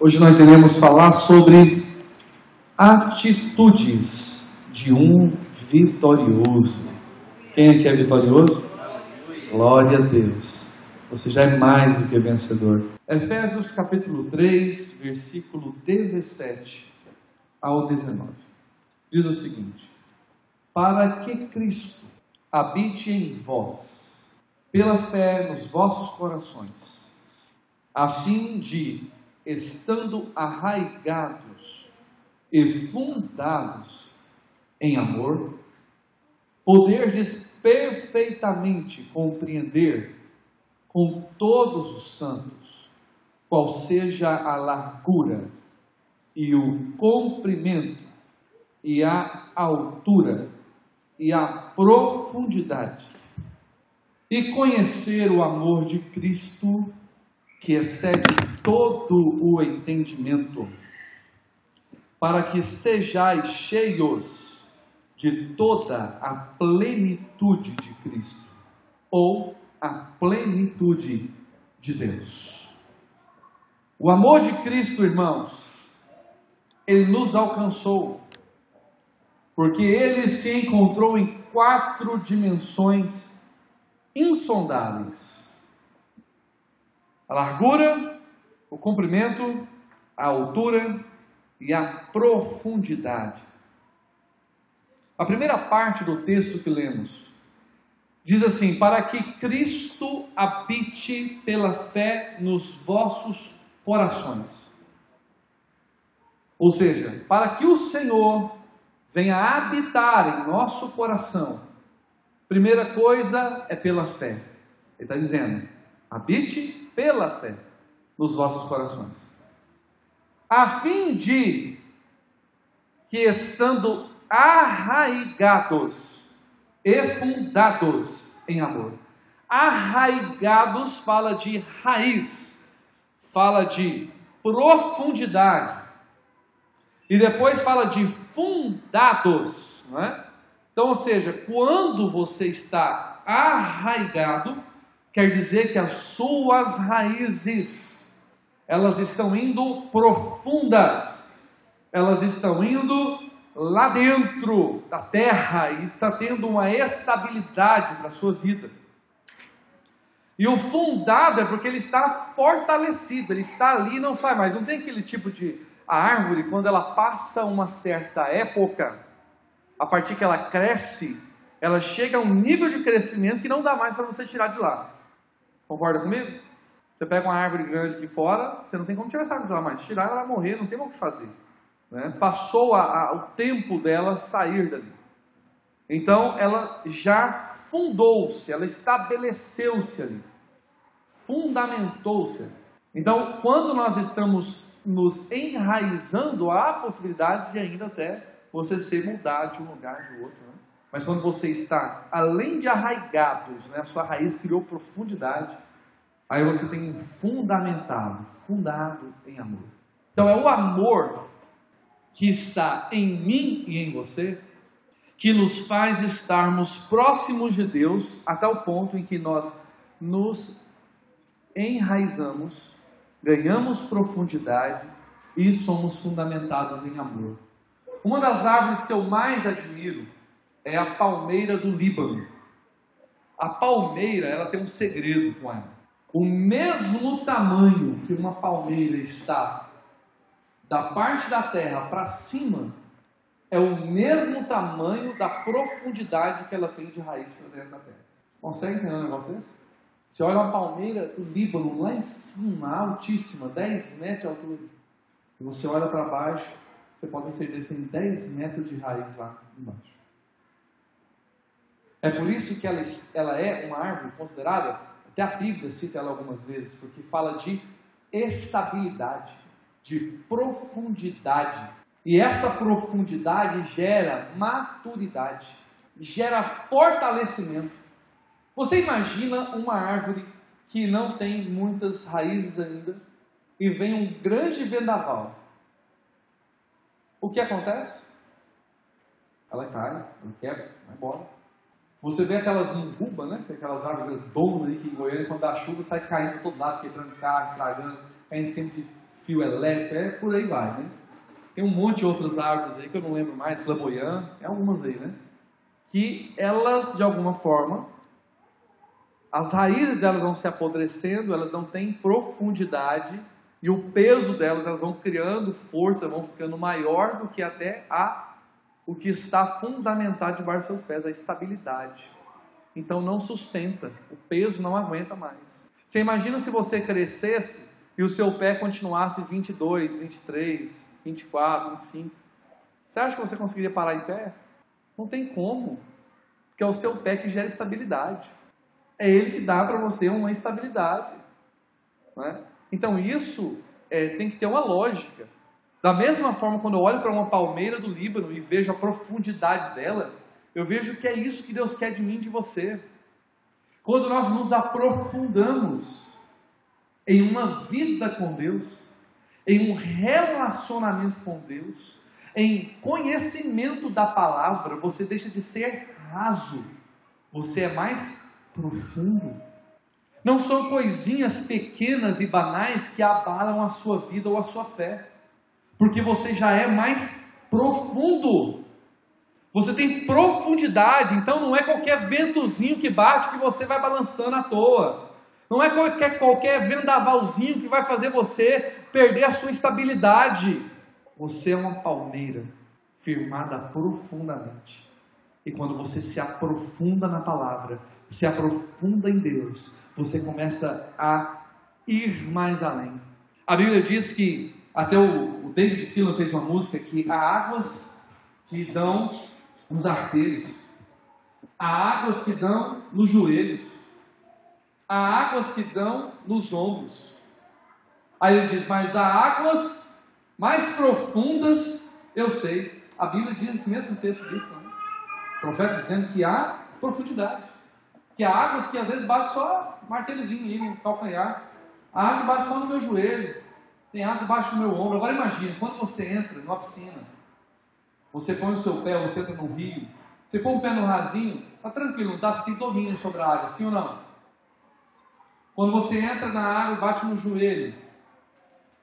Hoje nós iremos falar sobre atitudes de um vitorioso. Quem aqui é vitorioso? Glória a Deus. Você já é mais do que vencedor. Efésios capítulo 3, versículo 17 ao 19. Diz o seguinte: Para que Cristo habite em vós, pela fé nos vossos corações, a fim de, estando arraigados e fundados em amor, poderdes perfeitamente compreender com todos os santos qual seja a largura e o comprimento e a altura e a profundidade e conhecer o amor de Cristo que excede todo o entendimento para que sejais cheios de toda a plenitude de Cristo ou a plenitude de Deus. O amor de Cristo, irmãos, ele nos alcançou, porque ele se encontrou em quatro dimensões insondáveis: a largura, o comprimento, a altura e a profundidade. A primeira parte do texto que lemos diz assim: Para que Cristo habite pela fé nos vossos corações. Ou seja, para que o Senhor venha habitar em nosso coração, primeira coisa é pela fé. Ele está dizendo: habite pela fé nos vossos corações a fim de que estando arraigados e fundados em amor. Arraigados fala de raiz, fala de profundidade. E depois fala de fundados, é? Então, ou seja, quando você está arraigado, quer dizer que as suas raízes elas estão indo profundas, elas estão indo lá dentro da terra e está tendo uma estabilidade na sua vida. E o fundado é porque ele está fortalecido, ele está ali e não sai mais. Não tem aquele tipo de árvore, quando ela passa uma certa época, a partir que ela cresce, ela chega a um nível de crescimento que não dá mais para você tirar de lá. Concorda comigo? Você pega uma árvore grande aqui fora, você não tem como tirar essa árvore lá mais. Tirar ela vai morrer, não tem o que fazer. Né? Passou a, a, o tempo dela sair dali. Então ela já fundou-se, ela estabeleceu-se ali, fundamentou-se. Então, quando nós estamos nos enraizando, há a possibilidade de ainda até você ser mudado de um lugar de outro. Né? Mas quando você está, além de arraigados, né, a sua raiz criou profundidade, Aí você tem fundamentado, fundado em amor. Então é o amor que está em mim e em você que nos faz estarmos próximos de Deus até o ponto em que nós nos enraizamos, ganhamos profundidade e somos fundamentados em amor. Uma das árvores que eu mais admiro é a palmeira do Líbano. A palmeira, ela tem um segredo com ela o mesmo tamanho que uma palmeira está da parte da terra para cima, é o mesmo tamanho da profundidade que ela tem de raiz para dentro da terra. Consegue entender um negócio desse? Você olha uma palmeira do Líbano lá em cima, altíssima, 10 metros de altura. E você olha para baixo, você pode perceber que tem 10 metros de raiz lá embaixo. É por isso que ela, ela é uma árvore considerada até a Bíblia cita ela algumas vezes, porque fala de estabilidade, de profundidade. E essa profundidade gera maturidade, gera fortalecimento. Você imagina uma árvore que não tem muitas raízes ainda e vem um grande vendaval. O que acontece? Ela cai, ela quebra, vai embora. Você vê aquelas munguba, né? É aquelas árvores donas aí que em Goiânia, quando dá chuva, sai caindo todo lado, quebrando carro, estragando, caindo sempre de fio elétrico, é por aí vai, né? Tem um monte de outras árvores aí que eu não lembro mais, flamboyant, tem algumas aí, né? Que elas, de alguma forma, as raízes delas vão se apodrecendo, elas não têm profundidade e o peso delas, elas vão criando força, vão ficando maior do que até a o que está fundamentado debaixo dos seus pés, a estabilidade. Então não sustenta, o peso não aguenta mais. Você imagina se você crescesse e o seu pé continuasse 22, 23, 24, 25. Você acha que você conseguiria parar em pé? Não tem como. Porque é o seu pé que gera estabilidade. É ele que dá para você uma estabilidade. É? Então isso é, tem que ter uma lógica. Da mesma forma, quando eu olho para uma palmeira do Líbano e vejo a profundidade dela, eu vejo que é isso que Deus quer de mim e de você. Quando nós nos aprofundamos em uma vida com Deus, em um relacionamento com Deus, em conhecimento da palavra, você deixa de ser raso, você é mais profundo. Não são coisinhas pequenas e banais que abalam a sua vida ou a sua fé, porque você já é mais profundo. Você tem profundidade, então não é qualquer ventozinho que bate que você vai balançando à toa. Não é qualquer, qualquer vendavalzinho que vai fazer você perder a sua estabilidade. Você é uma palmeira firmada profundamente. E quando você se aprofunda na palavra, se aprofunda em Deus, você começa a ir mais além. A Bíblia diz que, até o, o David Keelan fez uma música que há águas que dão nos arteiros, há águas que dão nos joelhos, há águas que dão nos ombros. Aí ele diz: Mas há águas mais profundas, eu sei. A Bíblia diz esse mesmo texto bíblico. Né? O profeta dizendo que há profundidade. Que há águas que às vezes bate só martelozinho aí no calcanhar. A água bate só no meu joelho. Tem água debaixo do meu ombro. Agora imagine, quando você entra numa piscina, você põe o seu pé, você entra no rio, você põe o pé no rasinho, tá tranquilo, não está sentindo domínio sobre a água, sim ou não? Quando você entra na água e bate no joelho,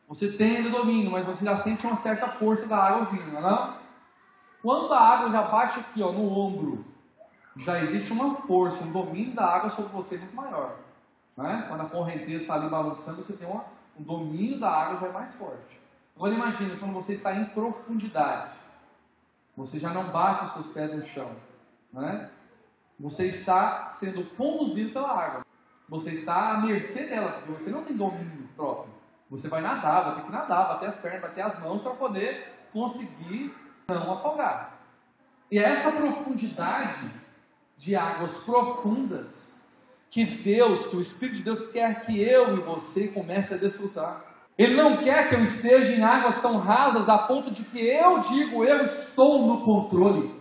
você tem o domínio, mas você já sente uma certa força da água vindo, não é não? Quando a água já bate aqui ó, no ombro, já existe uma força, um domínio da água sobre você muito maior. Né? Quando a correnteza está ali balançando, você tem uma, um domínio da água já é mais forte. Agora imagine quando você está em profundidade. Você já não bate os seus pés no chão. Né? Você está sendo conduzido pela água. Você está à mercê dela, porque você não tem domínio próprio. Você vai nadar, vai ter que nadar, bater as pernas, bater as mãos para poder conseguir não afogar. E é essa profundidade de águas profundas que Deus, que o Espírito de Deus quer que eu e você comece a desfrutar. Ele não quer que eu esteja em águas tão rasas a ponto de que eu digo, eu estou no controle.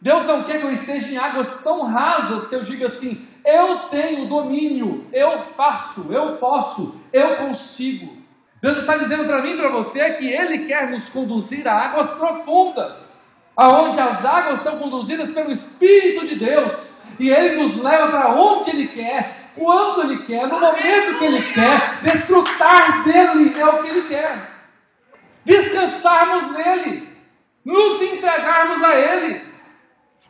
Deus não quer que eu esteja em águas tão rasas que eu diga assim, eu tenho domínio, eu faço, eu posso, eu consigo. Deus está dizendo para mim e para você que Ele quer nos conduzir a águas profundas aonde as águas são conduzidas pelo Espírito de Deus, e Ele nos leva para onde Ele quer, quando Ele quer, no momento que Ele quer, desfrutar dele é o que Ele quer, descansarmos nele, nos entregarmos a Ele,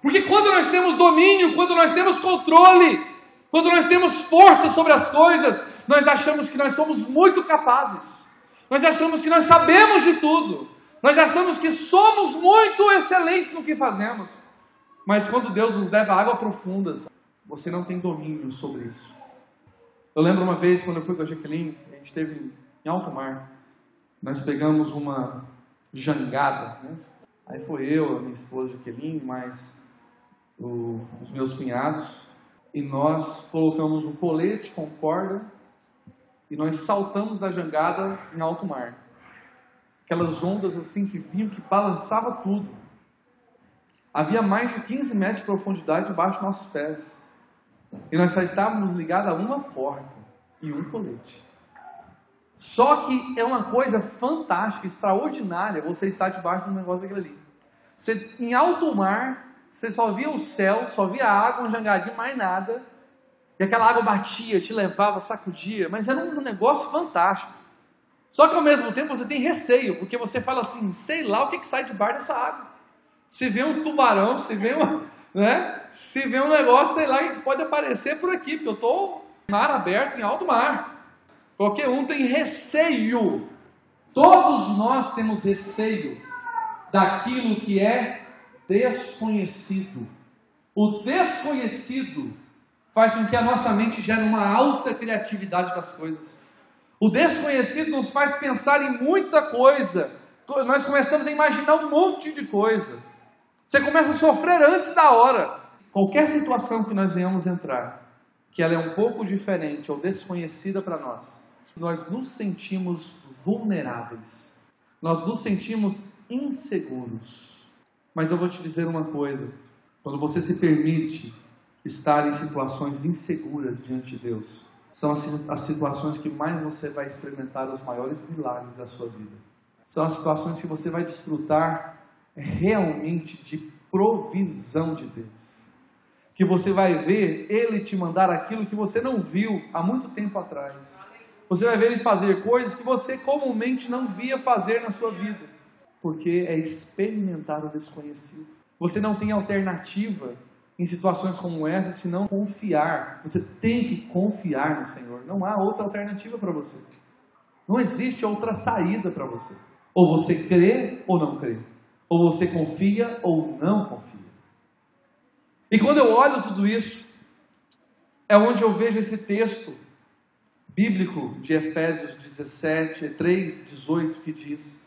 porque quando nós temos domínio, quando nós temos controle, quando nós temos força sobre as coisas, nós achamos que nós somos muito capazes, nós achamos que nós sabemos de tudo, nós achamos que somos muito excelentes no que fazemos. Mas quando Deus nos leva a águas profundas, você não tem domínio sobre isso. Eu lembro uma vez, quando eu fui com a Jaqueline, a gente esteve em alto mar. Nós pegamos uma jangada. Né? Aí foi eu, a minha esposa Jaqueline, mais o, os meus cunhados. E nós colocamos um colete com corda e nós saltamos da jangada em alto mar aquelas ondas assim que vinham, que balançava tudo. Havia mais de 15 metros de profundidade debaixo dos nossos pés. E nós só estávamos ligados a uma corda e um colete. Só que é uma coisa fantástica, extraordinária você estar debaixo de um negócio daquele ali. Você, em alto mar, você só via o céu, só via a água, um jangadinho, mais nada. E aquela água batia, te levava, sacudia. Mas era um negócio fantástico. Só que ao mesmo tempo você tem receio, porque você fala assim, sei lá o que, que sai de bar dessa água. Se vê um tubarão, se vê um, né? Se vê um negócio, sei lá, que pode aparecer por aqui, porque eu estou mar aberto, em alto mar. Qualquer um tem receio. Todos nós temos receio daquilo que é desconhecido. O desconhecido faz com que a nossa mente gere uma alta criatividade das coisas. O desconhecido nos faz pensar em muita coisa. Nós começamos a imaginar um monte de coisa. Você começa a sofrer antes da hora. Qualquer situação que nós venhamos entrar, que ela é um pouco diferente ou desconhecida para nós, nós nos sentimos vulneráveis. Nós nos sentimos inseguros. Mas eu vou te dizer uma coisa: quando você se permite estar em situações inseguras diante de Deus, são as situações que mais você vai experimentar os maiores milagres da sua vida. São as situações que você vai desfrutar realmente de provisão de Deus. Que você vai ver Ele te mandar aquilo que você não viu há muito tempo atrás. Você vai ver Ele fazer coisas que você comumente não via fazer na sua vida. Porque é experimentar o desconhecido. Você não tem alternativa em situações como essa senão confiar. Você tem que confiar no Senhor. Não há outra alternativa para você. Não existe outra saída para você. Ou você crê ou não crê. Ou você confia ou não confia. E quando eu olho tudo isso, é onde eu vejo esse texto bíblico de Efésios 17, 3, 18, que diz: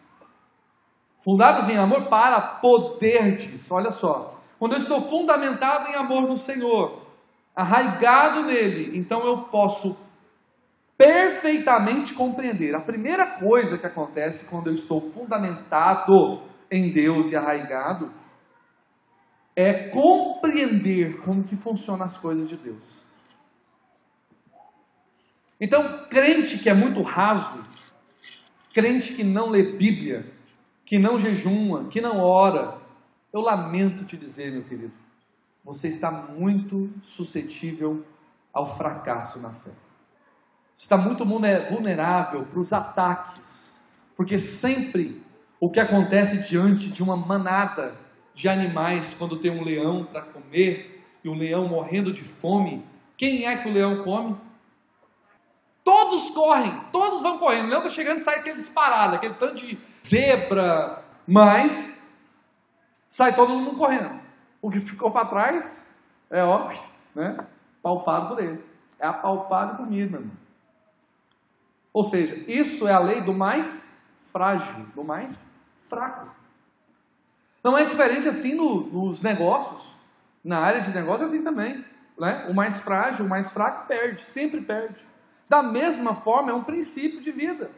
Fundados em amor para poderdes, olha só, quando eu estou fundamentado em amor no Senhor, arraigado nele, então eu posso perfeitamente compreender. A primeira coisa que acontece quando eu estou fundamentado em Deus e arraigado é compreender como que funcionam as coisas de Deus. Então, crente que é muito raso, crente que não lê Bíblia, que não jejuma, que não ora, eu lamento te dizer, meu querido, você está muito suscetível ao fracasso na fé. Você está muito vulnerável para os ataques, porque sempre o que acontece diante de uma manada de animais, quando tem um leão para comer e o leão morrendo de fome, quem é que o leão come? Todos correm, todos vão correndo. O leão está chegando e sai aquele disparado, aquele tanto de zebra, mas sai todo mundo correndo. O que ficou para trás é ó, né, palpado por ele. É apalpado e comido, meu irmão. Ou seja, isso é a lei do mais frágil, do mais fraco. Não é diferente assim no, nos negócios. Na área de negócios é assim também. Né? O mais frágil, o mais fraco perde, sempre perde. Da mesma forma, é um princípio de vida.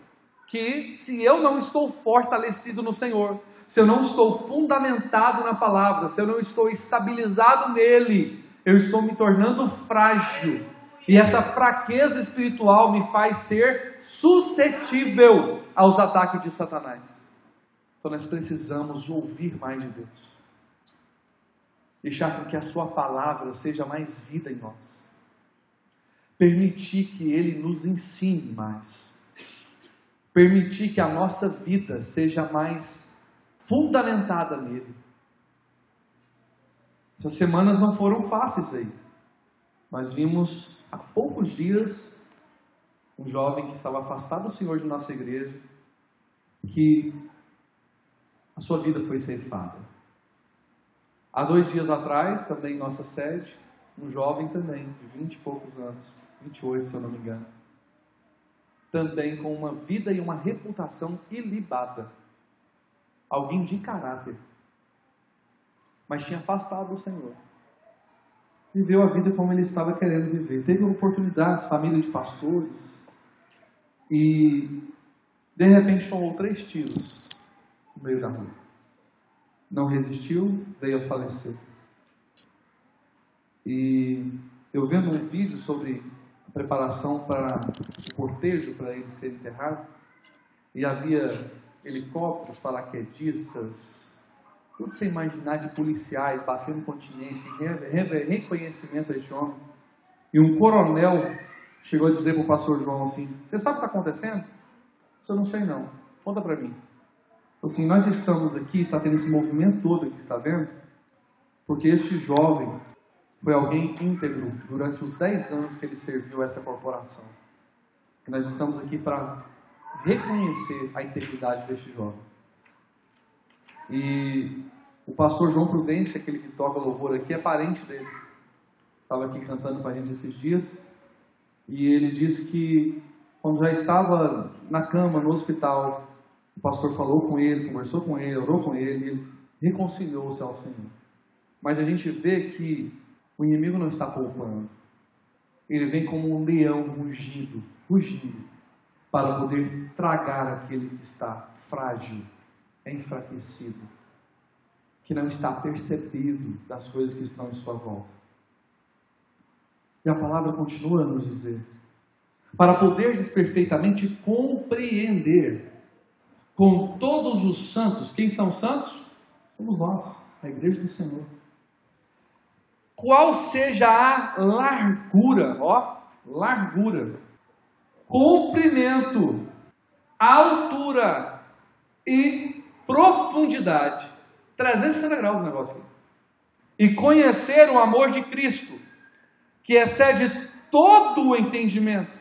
Que se eu não estou fortalecido no Senhor, se eu não estou fundamentado na palavra, se eu não estou estabilizado nele, eu estou me tornando frágil e essa fraqueza espiritual me faz ser suscetível aos ataques de Satanás. Então nós precisamos ouvir mais de Deus. Deixar com que a Sua palavra seja mais vida em nós. Permitir que Ele nos ensine mais. Permitir que a nossa vida seja mais fundamentada nele. Essas semanas não foram fáceis aí. Nós vimos há poucos dias um jovem que estava afastado do Senhor de nossa igreja, que a sua vida foi ceifada. Há dois dias atrás, também em nossa sede, um jovem também, de vinte e poucos anos, 28 se eu não me engano, também com uma vida e uma reputação ilibada, alguém de caráter, mas tinha afastado do Senhor viveu a vida como ele estava querendo viver. Teve oportunidades, família de pastores, e de repente tomou três tiros no meio da rua. Não resistiu, veio a falecer. E eu vendo um vídeo sobre preparação para o cortejo para ele ser enterrado, e havia helicópteros, paraquedistas, tudo você imaginar de policiais batendo continência, reconhecimento a este homem. E um coronel chegou a dizer para o pastor João assim: Você sabe o que está acontecendo? Eu não sei não. Conta para mim. Assim, nós estamos aqui, está tendo esse movimento todo que está vendo, porque este jovem foi alguém íntegro durante os 10 anos que ele serviu essa corporação. E nós estamos aqui para reconhecer a integridade deste jovem. E o pastor João Prudência, aquele que toca louvor aqui, é parente dele. Estava aqui cantando com a gente esses dias. E ele disse que quando já estava na cama, no hospital, o pastor falou com ele, conversou com ele, orou com ele, reconciliou-se ao Senhor. Mas a gente vê que o inimigo não está poupando. Ele vem como um leão rugido, rugindo, para poder tragar aquele que está frágil, enfraquecido, que não está percebido das coisas que estão em sua volta. E a palavra continua a nos dizer: para poderes perfeitamente compreender com todos os santos, quem são santos? Somos nós, a igreja do Senhor. Qual seja a largura, ó, largura, comprimento, altura e profundidade. 360 graus o negócio aqui. E conhecer o amor de Cristo, que excede todo o entendimento,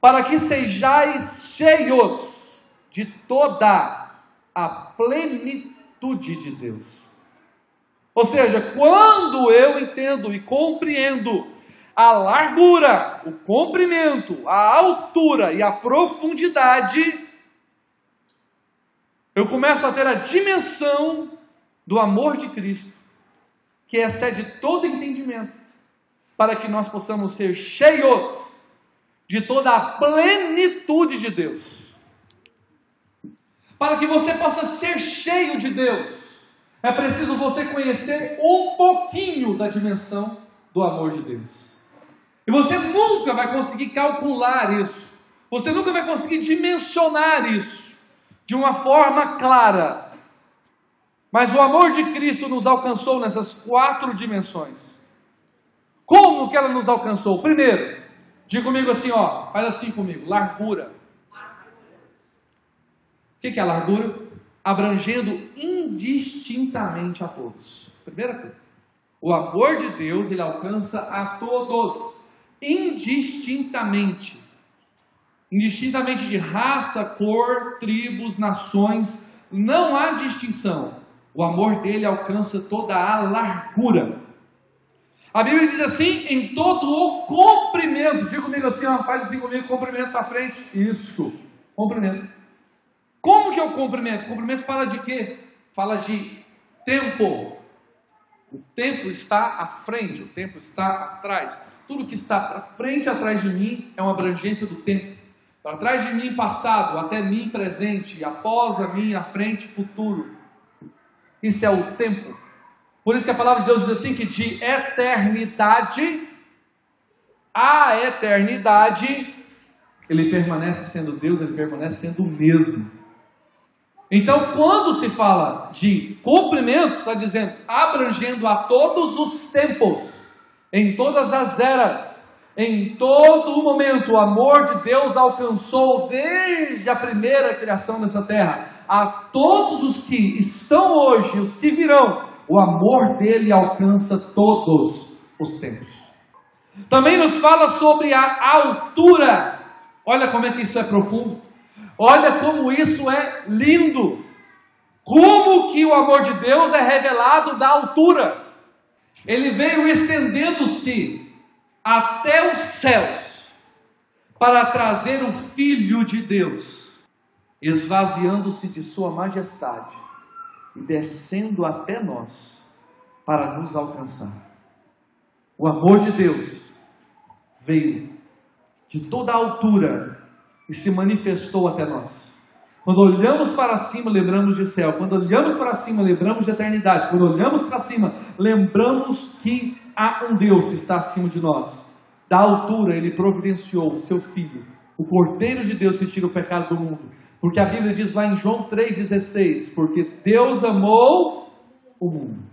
para que sejais cheios de toda a plenitude de Deus. Ou seja, quando eu entendo e compreendo a largura, o comprimento, a altura e a profundidade, eu começo a ter a dimensão do amor de Cristo, que excede todo entendimento para que nós possamos ser cheios de toda a plenitude de Deus. Para que você possa ser cheio de Deus, é preciso você conhecer um pouquinho da dimensão do amor de Deus. E você nunca vai conseguir calcular isso, você nunca vai conseguir dimensionar isso de uma forma clara. Mas o amor de Cristo nos alcançou nessas quatro dimensões. Como que ela nos alcançou? Primeiro, diga comigo assim, ó, faz assim comigo, largura. O que, é largura? Abrangendo indistintamente a todos. Primeira coisa. O amor de Deus, ele alcança a todos, indistintamente. Indistintamente de raça, cor, tribos, nações, não há distinção. O amor dele alcança toda a largura. A Bíblia diz assim, em todo o comprimento. Diga comigo assim, ó, faz assim comigo, comprimento para frente. Isso, comprimento. Como que é o comprimento? O comprimento fala de quê? Fala de tempo. O tempo está à frente, o tempo está atrás. Tudo que está para frente atrás de mim é uma abrangência do tempo. Para trás de mim, passado, até mim, presente, após a mim, à frente, futuro. Isso é o tempo. Por isso que a palavra de Deus diz assim: que de eternidade a eternidade, ele permanece sendo Deus, ele permanece sendo o mesmo. Então, quando se fala de cumprimento, está dizendo abrangendo a todos os tempos, em todas as eras, em todo o momento, o amor de Deus alcançou desde a primeira criação dessa terra a todos os que estão hoje, os que virão, o amor dele alcança todos os tempos. Também nos fala sobre a altura. Olha como é que isso é profundo. Olha como isso é lindo. Como que o amor de Deus é revelado da altura. Ele veio estendendo-se até os céus para trazer o Filho de Deus, esvaziando-se de sua majestade e descendo até nós para nos alcançar. O amor de Deus veio de toda a altura e se manifestou até nós. Quando olhamos para cima, lembramos de céu. Quando olhamos para cima, lembramos de eternidade. Quando olhamos para cima, lembramos que há um Deus que está acima de nós. Da altura, ele providenciou o seu filho, o Cordeiro de Deus que tira o pecado do mundo porque a Bíblia diz lá em João 3,16: Porque Deus amou o mundo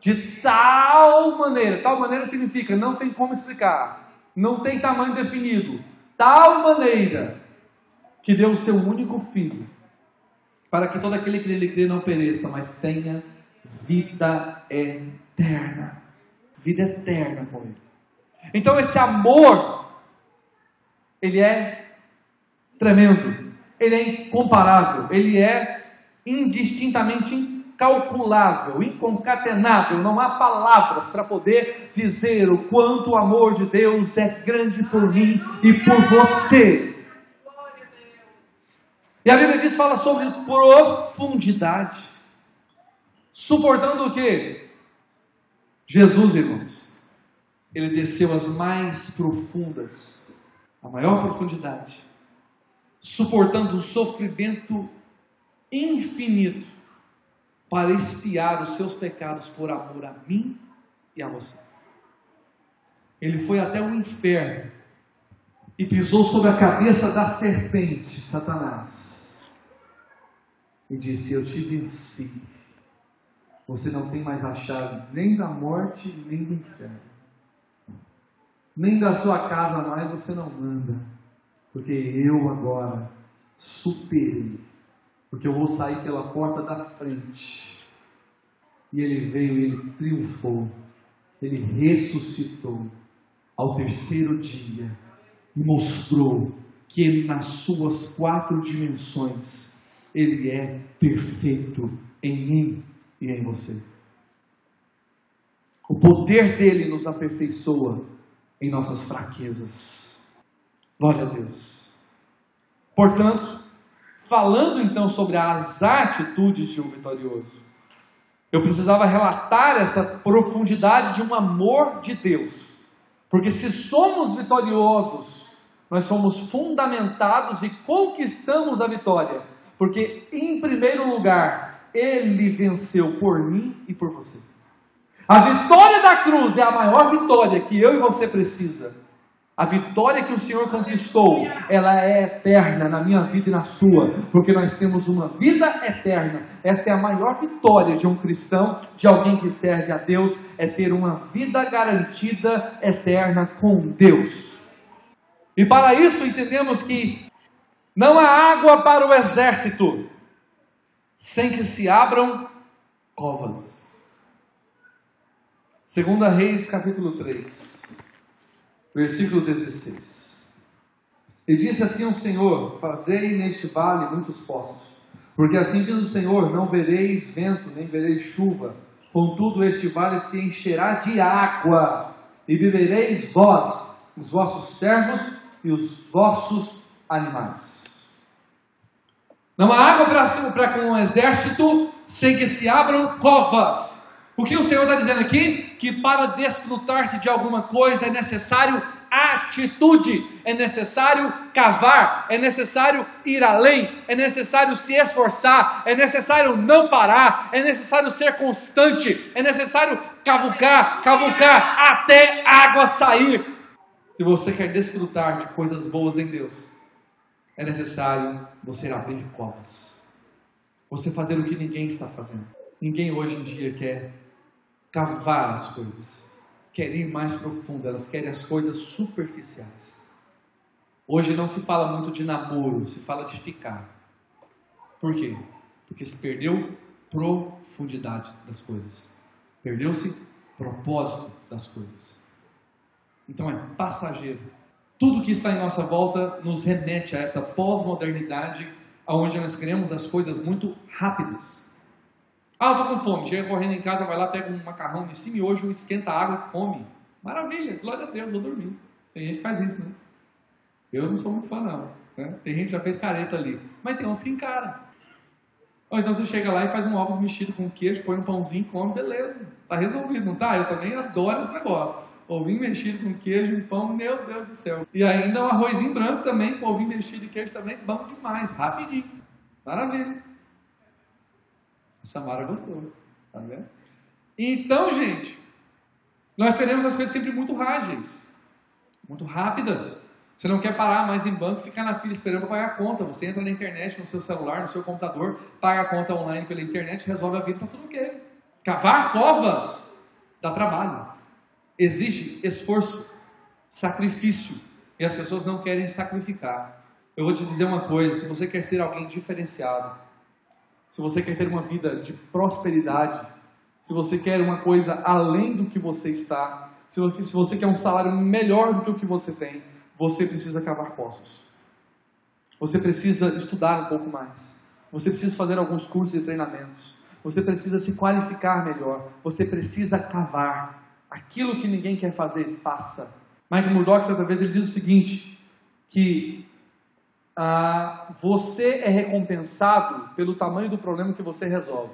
de tal maneira, tal maneira significa não tem como explicar, não tem tamanho definido, tal maneira que deu o seu único filho, para que todo aquele que nele crê não pereça, mas tenha vida eterna. Vida eterna com ele. Então esse amor, ele é tremendo, ele é incomparável, ele é indistintamente incalculável, inconcatenável, não há palavras para poder dizer o quanto o amor de Deus é grande por mim e por você. E a Bíblia diz, fala sobre profundidade. Suportando o que? Jesus, irmãos. Ele desceu às mais profundas, a maior profundidade, suportando um sofrimento infinito para expiar os seus pecados por amor a mim e a você. Ele foi até o inferno e pisou sobre a cabeça da serpente, Satanás, e disse: Eu te venci. Você não tem mais a chave nem da morte, nem do inferno. Nem da sua casa mais você não manda, porque eu agora superei. Porque eu vou sair pela porta da frente. E ele veio e ele triunfou. Ele ressuscitou ao terceiro dia e mostrou que ele, nas suas quatro dimensões, ele é perfeito em mim e em você. O poder dele nos aperfeiçoa em nossas fraquezas. Glória a Deus. Portanto, falando então sobre as atitudes de um vitorioso, eu precisava relatar essa profundidade de um amor de Deus. Porque se somos vitoriosos nós somos fundamentados e conquistamos a vitória, porque, em primeiro lugar, Ele venceu por mim e por você. A vitória da cruz é a maior vitória que eu e você precisa. A vitória que o Senhor conquistou, ela é eterna na minha vida e na sua, porque nós temos uma vida eterna. Esta é a maior vitória de um cristão, de alguém que serve a Deus, é ter uma vida garantida eterna com Deus. E para isso entendemos que não há água para o exército sem que se abram covas. Segunda Reis, capítulo 3, versículo 16. E disse assim o Senhor: Fazei neste vale muitos poços, porque assim diz o Senhor: Não vereis vento, nem vereis chuva, contudo este vale se encherá de água, e bebereis vós, os vossos servos e os vossos animais. Não há água para com um exército sem que se abram covas. O que o Senhor está dizendo aqui? Que para desfrutar-se de alguma coisa é necessário atitude, é necessário cavar, é necessário ir além, é necessário se esforçar, é necessário não parar, é necessário ser constante, é necessário cavucar, cavucar até água sair. Se você quer desfrutar de coisas boas em Deus, é necessário você abrir covas. Você fazer o que ninguém está fazendo. Ninguém hoje em dia quer cavar as coisas, quer ir mais profundo, elas querem as coisas superficiais. Hoje não se fala muito de namoro, se fala de ficar. Por quê? Porque se perdeu profundidade das coisas, perdeu-se propósito das coisas. Então é passageiro. Tudo que está em nossa volta nos remete a essa pós-modernidade, onde nós queremos as coisas muito rápidas. Ah, eu estou com fome. Chega correndo em casa, vai lá, pega um macarrão de cima e hoje esquenta a água come. Maravilha, glória a Deus, vou dormir. Tem gente que faz isso, né? Eu não sou muito fã, não. Né? Tem gente que já fez careta ali. Mas tem uns que encaram. Ou então você chega lá e faz um ovos mexido com queijo, põe um pãozinho, come, beleza. Tá resolvido, não tá? Eu também adoro esse negócio ovinho mexido com queijo e pão, meu Deus do céu. E ainda um arrozinho branco também, com ovinho mexido e queijo também, bom demais, rapidinho. Maravilha. Samara gostou, tá vendo? Então, gente, nós teremos as coisas sempre muito rágeis, muito rápidas. Você não quer parar mais em banco, ficar na fila esperando para pagar a conta. Você entra na internet, no seu celular, no seu computador, paga a conta online pela internet, resolve a vida, para tudo ok. Cavar covas dá trabalho exige esforço, sacrifício, e as pessoas não querem sacrificar. Eu vou te dizer uma coisa: se você quer ser alguém diferenciado, se você quer ter uma vida de prosperidade, se você quer uma coisa além do que você está, se você, quer um salário melhor do que o que você tem, você precisa cavar poços. Você precisa estudar um pouco mais. Você precisa fazer alguns cursos e treinamentos. Você precisa se qualificar melhor. Você precisa cavar. Aquilo que ninguém quer fazer, faça. Michael Murdoch, certa vez, ele diz o seguinte: que ah, você é recompensado pelo tamanho do problema que você resolve.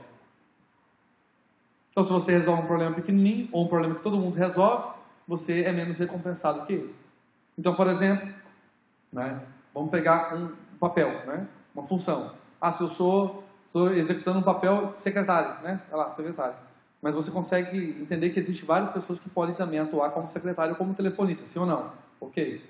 Então, se você resolve um problema pequenininho ou um problema que todo mundo resolve, você é menos recompensado que ele. Então, por exemplo, né, vamos pegar um papel, né, uma função. Ah, se eu sou, estou executando um papel secretário, né? Olha lá, secretário. Mas você consegue entender que existem várias pessoas que podem também atuar como secretário ou como telefonista, sim ou não? Ok.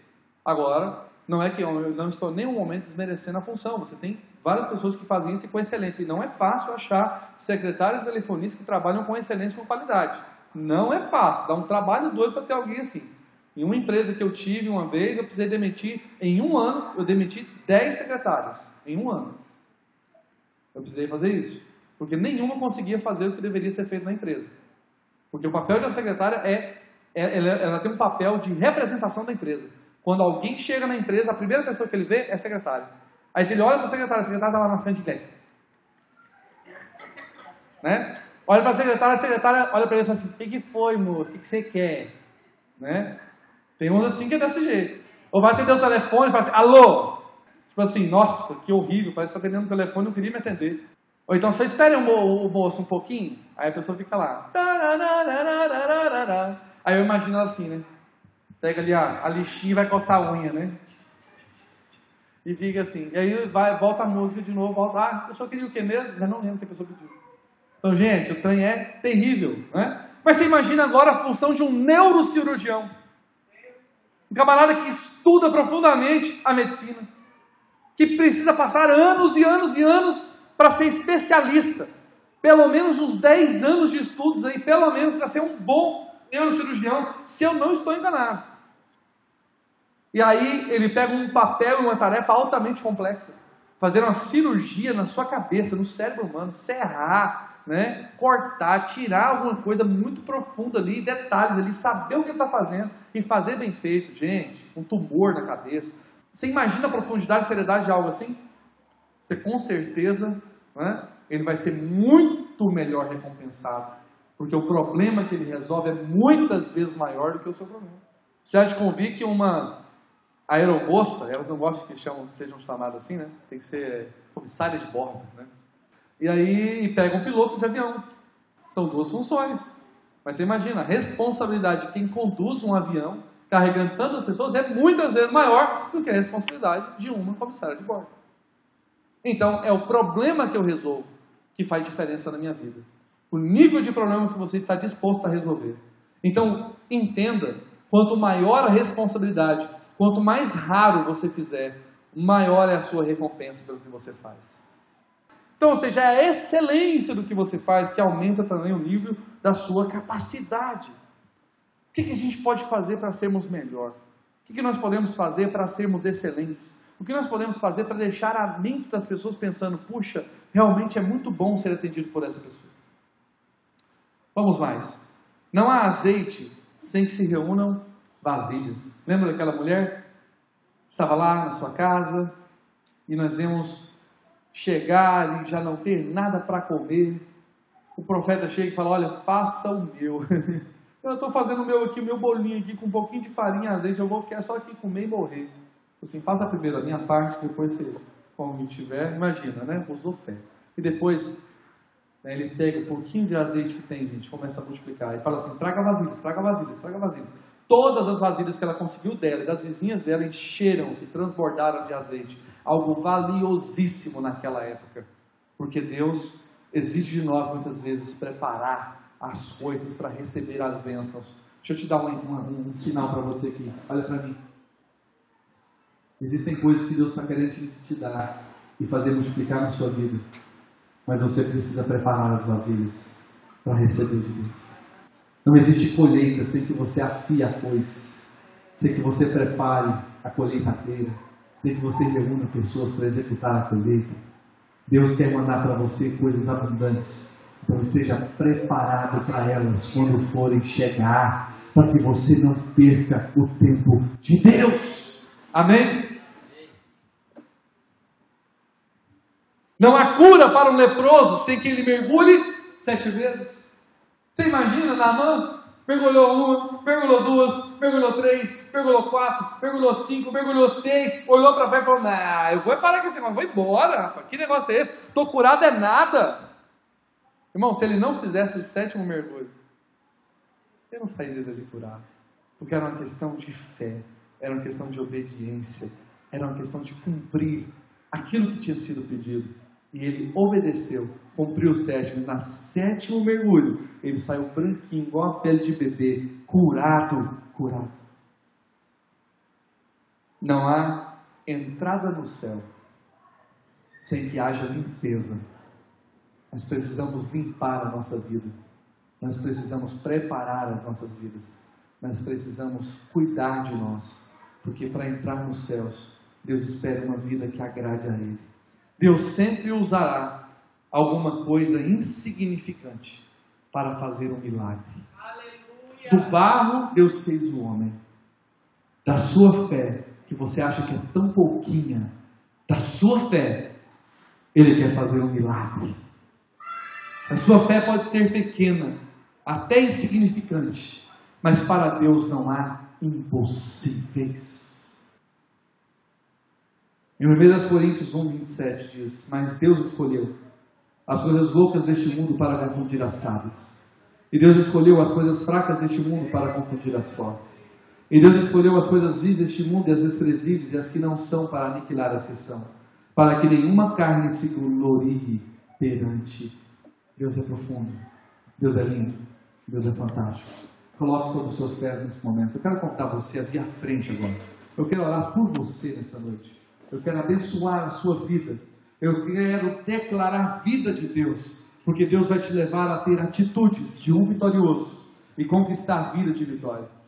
Agora, não é que eu não estou em nenhum momento desmerecendo a função. Você tem várias pessoas que fazem isso com excelência. E não é fácil achar secretários telefonistas que trabalham com excelência e com qualidade. Não é fácil. Dá um trabalho doido para ter alguém assim. Em uma empresa que eu tive uma vez, eu precisei demitir, em um ano, eu demiti 10 secretárias. Em um ano. Eu precisei fazer isso. Porque nenhuma conseguia fazer o que deveria ser feito na empresa. Porque o papel de uma secretária é, é ela, ela tem um papel de representação da empresa. Quando alguém chega na empresa, a primeira pessoa que ele vê é a secretária. Aí se ele olha para a secretária, a secretária está lá na frente de Né? Olha para a secretária, a secretária olha para ele e fala assim: O que, que foi, moço? O que, que você quer? Né? Tem uns assim que é desse jeito. Ou vai atender o telefone e fala assim: Alô? Tipo assim, nossa, que horrível, parece que está atendendo o telefone não queria me atender. Ou então, você espere o moço um pouquinho, aí a pessoa fica lá. Aí eu imagino ela assim, né? Pega ali a, a lixinha e vai coçar a unha, né? E fica assim. E aí vai, volta a música de novo, volta. Ah, a pessoa queria o que mesmo? Já não lembro o que a pessoa pediu. Então, gente, o trem é terrível, né? Mas você imagina agora a função de um neurocirurgião. Um camarada que estuda profundamente a medicina. Que precisa passar anos e anos e anos para ser especialista. Pelo menos uns 10 anos de estudos aí, pelo menos para ser um bom neurocirurgião, se eu não estou enganado. E aí ele pega um papel e uma tarefa altamente complexa. Fazer uma cirurgia na sua cabeça, no cérebro humano, serrar, né, cortar, tirar alguma coisa muito profunda ali, detalhes ali, saber o que ele está fazendo e fazer bem feito. Gente, um tumor na cabeça. Você imagina a profundidade e seriedade de algo assim? Você com certeza, né, ele vai ser muito melhor recompensado. Porque o problema que ele resolve é muitas vezes maior do que o seu problema. Você há de convir que uma aeromoça, elas não gostam que chamam, sejam chamadas assim, né? Tem que ser comissária de bordo, né? E aí pega um piloto de avião. São duas funções. Mas você imagina, a responsabilidade de quem conduz um avião, carregando tantas pessoas, é muitas vezes maior do que a responsabilidade de uma comissária de bordo. Então, é o problema que eu resolvo que faz diferença na minha vida. O nível de problemas que você está disposto a resolver. Então, entenda, quanto maior a responsabilidade, Quanto mais raro você fizer, maior é a sua recompensa pelo que você faz. Então, ou seja, é a excelência do que você faz que aumenta também o nível da sua capacidade. O que, que a gente pode fazer para sermos melhor? O que, que nós podemos fazer para sermos excelentes? O que nós podemos fazer para deixar a mente das pessoas pensando, puxa, realmente é muito bom ser atendido por essa pessoa? Vamos mais. Não há azeite sem que se reúnam vasilhas. Lembra daquela mulher? Estava lá na sua casa e nós vemos chegar e já não ter nada para comer. O profeta chega e fala: Olha, faça o meu. Eu estou fazendo o meu aqui, o meu bolinho aqui com um pouquinho de farinha azeite. Eu vou querer só aqui comer e morrer. Assim, faça primeiro a minha parte, depois você, como tiver, imagina, né? Usou fé. E depois né, ele pega um pouquinho de azeite que tem, gente, começa a multiplicar. E fala assim: traga vasilhas, traga vasilhas, traga vasilhas. Todas as vasilhas que ela conseguiu dela e das vizinhas dela encheram-se, transbordaram de azeite. Algo valiosíssimo naquela época. Porque Deus exige de nós, muitas vezes, preparar as coisas para receber as bênçãos. Deixa eu te dar um, um, um sinal para você aqui. Olha para mim. Existem coisas que Deus está querendo te, dar e fazer multiplicar na sua vida. Mas você precisa preparar as vasilhas para receber de Deus. Não existe colheita sem que você afie a foice, sem que você prepare a colheitadeira, Sei que você reúne pessoas para executar a colheita. Deus quer mandar para você coisas abundantes. Então esteja preparado para elas quando forem chegar, para que você não perca o tempo de Deus. Amém? Não há cura para um leproso sem que ele mergulhe sete vezes. Você imagina Naamã? Mergulhou uma, mergulhou duas, mergulhou três, mergulhou quatro, mergulhou cinco, mergulhou seis, olhou para fora e falou: Nah, eu vou parar com esse negócio, vou embora, rapaz. Que negócio é esse? Estou curado é nada. Irmão, se ele não fizesse o sétimo mergulho, ele não sairia dali curado. Porque era uma questão de fé, era uma questão de obediência, era uma questão de cumprir aquilo que tinha sido pedido. E ele obedeceu, cumpriu o sétimo. Na sétimo mergulho, ele saiu branquinho, igual a pele de bebê, curado, curado. Não há entrada no céu sem que haja limpeza. Nós precisamos limpar a nossa vida. Nós precisamos preparar as nossas vidas. Nós precisamos cuidar de nós. Porque para entrar nos céus, Deus espera uma vida que agrade a Ele. Deus sempre usará alguma coisa insignificante para fazer um milagre. Aleluia. Do barro, Deus fez o homem. Da sua fé, que você acha que é tão pouquinha, da sua fé, Ele quer fazer um milagre. A sua fé pode ser pequena, até insignificante, mas para Deus não há impossíveis. Em 1 Coríntios 1, 27 diz: Mas Deus escolheu as coisas loucas deste mundo para confundir as sábias. E Deus escolheu as coisas fracas deste mundo para confundir as fortes. E Deus escolheu as coisas vivas deste mundo e as desprezíveis e as que não são para aniquilar as que são, para que nenhuma carne se glorie perante. Deus é profundo, Deus é lindo, Deus é fantástico. Coloque sobre os seus pés nesse momento. Eu quero contar você a via frente agora. Eu quero orar por você nessa noite. Eu quero abençoar a sua vida. Eu quero declarar a vida de Deus. Porque Deus vai te levar a ter atitudes de um vitorioso e conquistar a vida de vitória.